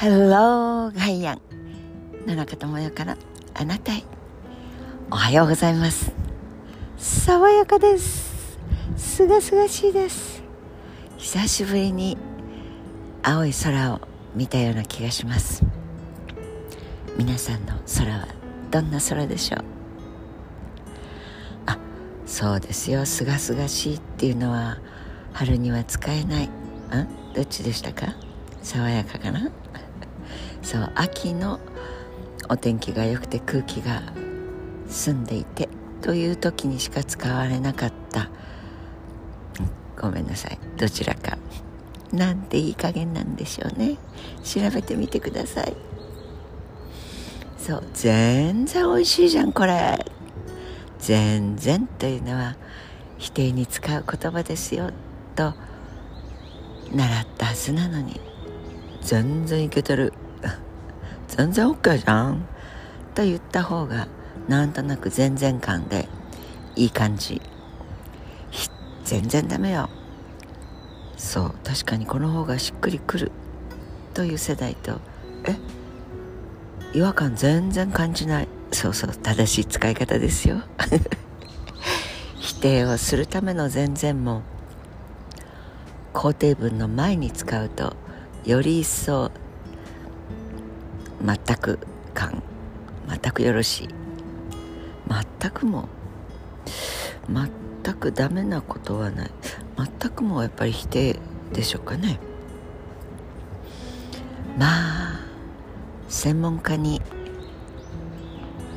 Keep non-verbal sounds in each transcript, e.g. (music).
Hello ガイアン野中智代からあなたへ。おはようございます。爽やかです。すがすがしいです。久しぶりに青い空を見たような気がします。皆さんの空はどんな空でしょう？あそうですよ。すがすがしいっていうのは春には使えない。ん？どっちでしたか？爽やかかな？そう秋のお天気が良くて空気が澄んでいてという時にしか使われなかった。ごめんなさい。どちらか。なんていい加減なんでしょうね。調べてみてください。そう全然美味しいじゃんこれ。全然というのは否定に使う言葉ですよと習ったはずなのに。全然いけてる。全然 OK じゃん。と言った方がなんとなく全然感でいい感じ。全然ダメよ。そう確かにこの方がしっくりくる。という世代とえ？違和感全然感じない。そうそう正しい使い方ですよ。(laughs) 否定をするための全然も肯定文の前に使うとより一層全く感。全くよろしい。全くも全くダメなことはない。全くもやっぱり否定でしょうかね。まあ専門家に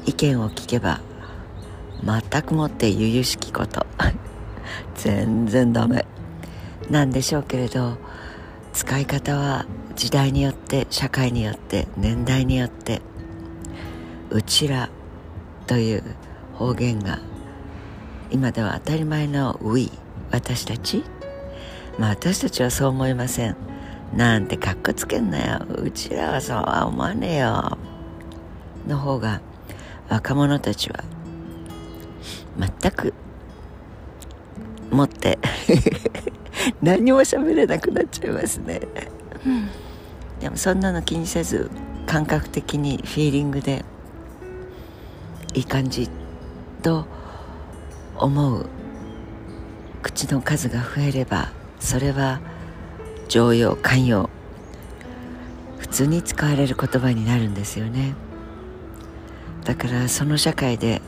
意見を聞けば全くもって由々しきこと。(laughs) 全然ダメ。なんでしょうけれど使い方は時代によって社会によって年代によってうちらという方言が今では当たり前の We 私たち？まあ私たちはそう思いません。なんてかっこつけんなよ。うちらはそうは思わねえよ。の方が若者たちは全く持って (laughs) 何も喋れなくなっちゃいますね、でもそんなの気にせず感覚的にフィーリングでいい感じと思う口の数が増えればそれは常用寛容。普通に使われる言葉になるんですよね。だからその社会で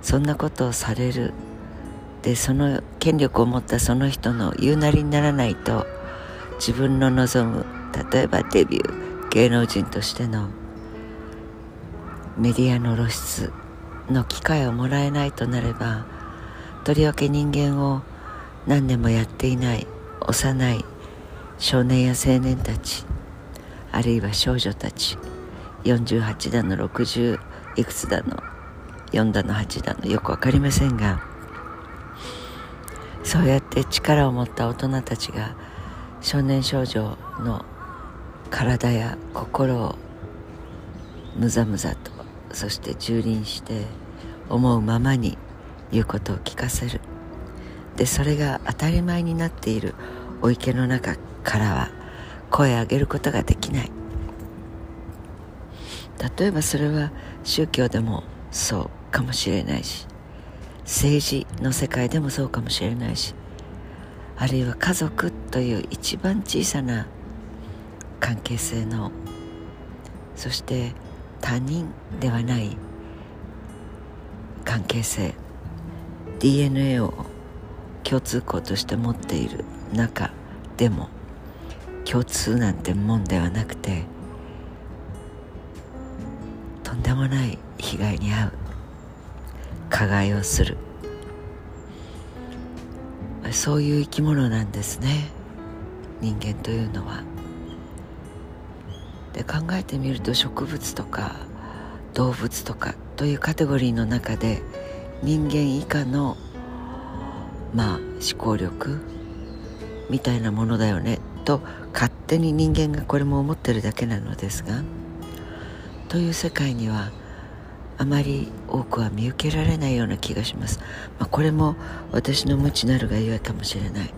そんなことをされる。でその権力を持ったその人の言うなりにならないと自分の望む例えばデビュー芸能人としてのメディアの露出の機会をもらえないとなればとりわけ人間を何年もやっていない幼い少年や青年たちあるいは少女たち48だの60いくつだの4だの8だのよく分かりませんがそうやって力を持った大人たちが少年少女の体や心をむざむざとそして蹂躙して思うままに言うことを聞かせる。でそれが当たり前になっているお池の中からは声を上げることができない。例えばそれは宗教でもそうかもしれないし政治の世界でもそうかもしれないしあるいは家族という一番小さな関係性のそして他人ではない関係性 DNA を共通項として持っている中でも共通なんてもんではなくてとんでもない被害に遭う加害をする。そういう生き物なんですね。人間というのは。で考えてみると植物とか動物とかというカテゴリーの中で人間以下のまあ思考力みたいなものだよねと勝手に人間がこれも思ってるだけなのですがという世界にはあまり多くは見受けられないような気がします、まあ、これも私の無知なるがゆえかもしれない。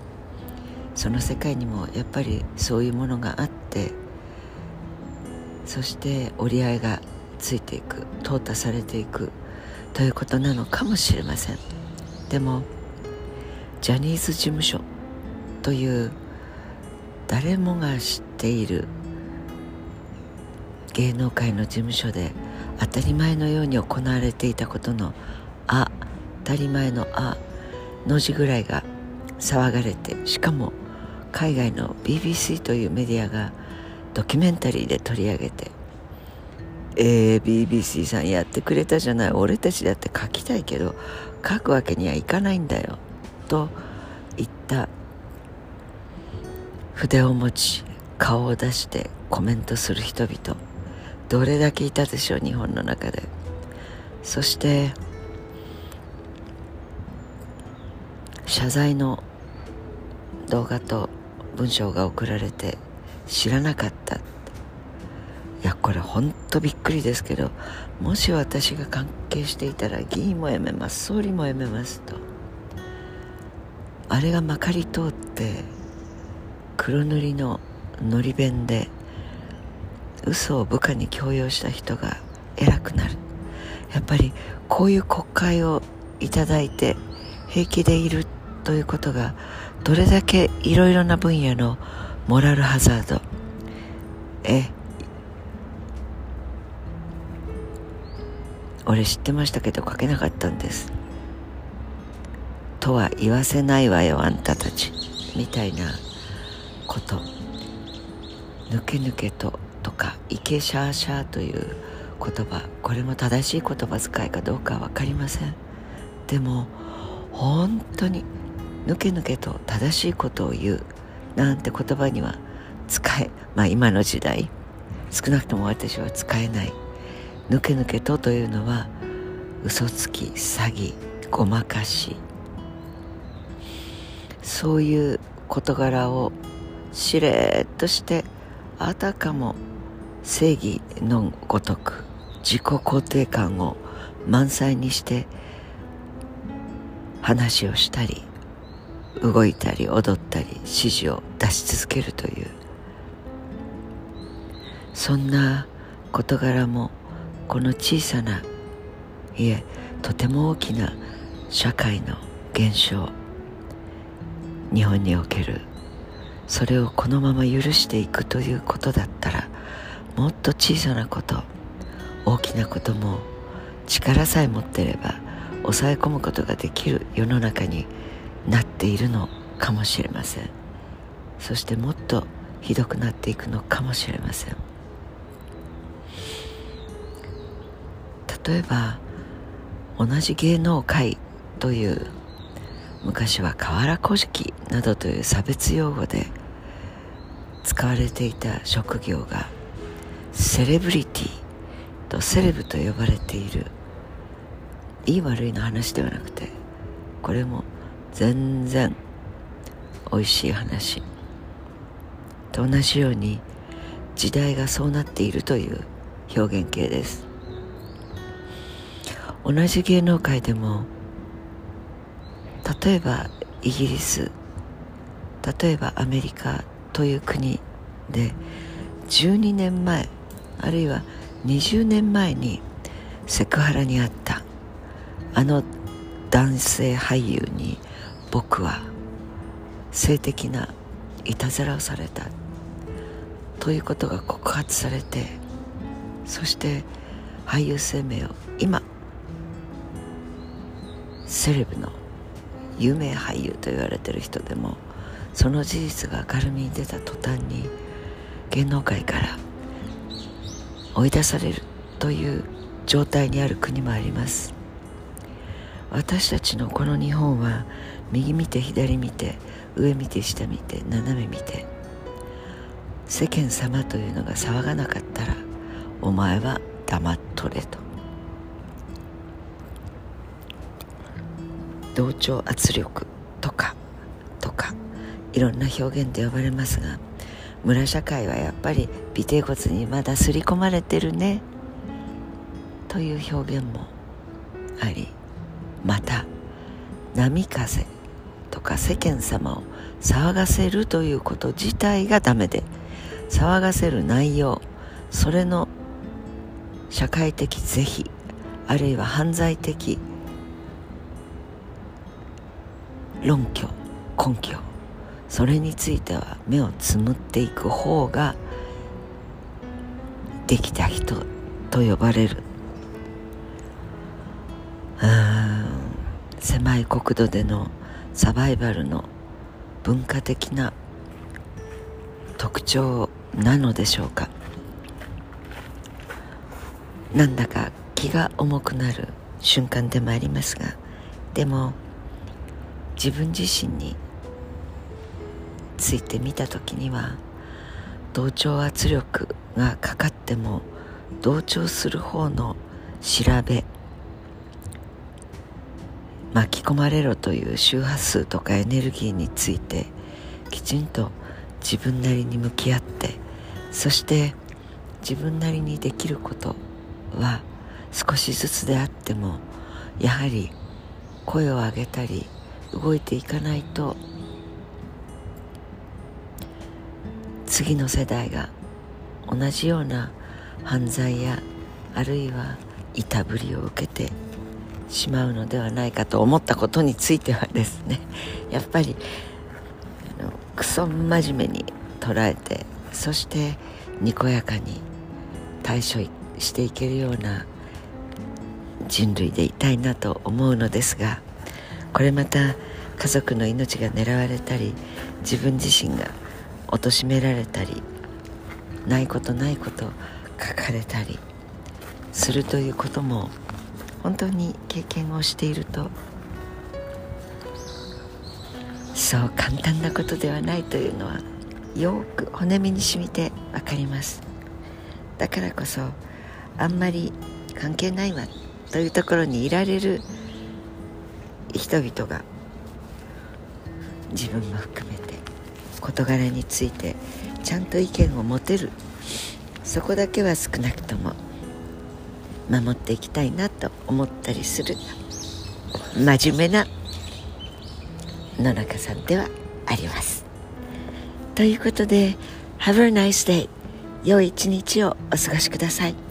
その世界にもやっぱりそういうものがあってそして折り合いがついていく淘汰されていくということなのかもしれません。でもジャニーズ事務所という誰もが知っている芸能界の事務所で当たり前のように行われていたことの「あ」当たり前の「あ」の字ぐらいが騒がれてしかも海外の BBC というメディアがドキュメンタリーで取り上げて「えー、BBC さんやってくれたじゃない俺たちだって書きたいけど書くわけにはいかないんだよ」と言った。筆を持ち顔を出してコメントする人々。どれだけいたでしょう日本の中で。そして謝罪の動画と文章が送られて知らなかった。いやこれほんとびっくりですけどもし私が関係していたら議員も辞めます。総理も辞めますと。あれがまかり通って黒塗りののり弁で嘘を部下に強要した人が偉くなる。やっぱりこういう国会をいただいて平気でいるということがどれだけいろいろな分野のモラルハザード。え俺知ってましたけど書けなかったんです。とは言わせないわよあんたたち。みたいなこと。ぬけぬけととかイケシャーシャーという言葉。これも正しい言葉遣いかどうか分かりません。でも本当にぬけぬけと正しいことを言うなんて言葉には使えまあ今の時代少なくとも私は使えない。ぬけぬけとというのは嘘つき詐欺ごまかし。そういう事柄をしれっとしてあたかも正義のごとく自己肯定感を満載にして話をしたり動いたり踊ったり指示を出し続けるという。そんな事柄もこの小さないえとても大きな社会の現象日本における。それをこのまま許していくということだったらもっと小さなこと大きなことも力さえ持ってれば抑え込むことができる世の中になっているのかもしれません。そしてもっとひどくなっていくのかもしれません。例えば同じ芸能界という昔は河原古事などという差別用語で使われていた職業がセレブリティとセレブと呼ばれている。いい悪いの話ではなくてこれも全然美味しい話。と同じように時代がそうなっているという表現形です。同じ芸能界でも例えばイギリス例えばアメリカという国で12年前あるいは20年前にセクハラにあったあの男性俳優に僕は性的ないたずらをされた。ということが告発されてそして俳優生命を今セレブの有名俳優と言われてる人でもその事実が明るみに出た途端に芸能界から追い出されるという状態にある国もあります。私たちのこの日本は右見て左見て上見て下見て斜め見て世間様というのが騒がなかったらお前は黙っとれと。同調圧力とかとかいろんな表現で呼ばれますが村社会はやっぱり尾てい骨にまだ刷り込まれてるね。という表現もありまた波風とか世間様を騒がせるということ自体がダメで騒がせる内容それの社会的是非あるいは犯罪的論拠根拠それについては目をつむっていく方ができた人と呼ばれる。うん狭い国土でのサバイバルの文化的な特徴をなのでしょうか？なんだか気が重くなる瞬間でもありますがでも自分自身についてみた時には同調圧力がかかっても同調する方の調べ巻き込まれろという周波数とかエネルギーについてきちんと自分なりに向き合ってそして自分なりにできることは少しずつであってもやはり声を上げたり動いていかないと次の世代が同じような犯罪やあるいはいたぶりを受けてしまうのではないかと思ったことについてはですねやっぱりあのクソ真面目に捉えてそしてにこやかに対処していけるような人類でいたいなと思うのですがこれまた家族の命が狙われたり自分自身が貶められたりないことないこと書かれたりするということも本当に経験をしているとそう簡単なことではないというのはよく骨身に染みて分かります。だからこそあんまり関係ないわというところにいられる人々が自分も含めて事柄についてちゃんと意見を持てるそこだけは少なくとも守っていきたいなと思ったりする真面目な野中さんではあります。ということで Have a nice day 良い一日をお過ごしください。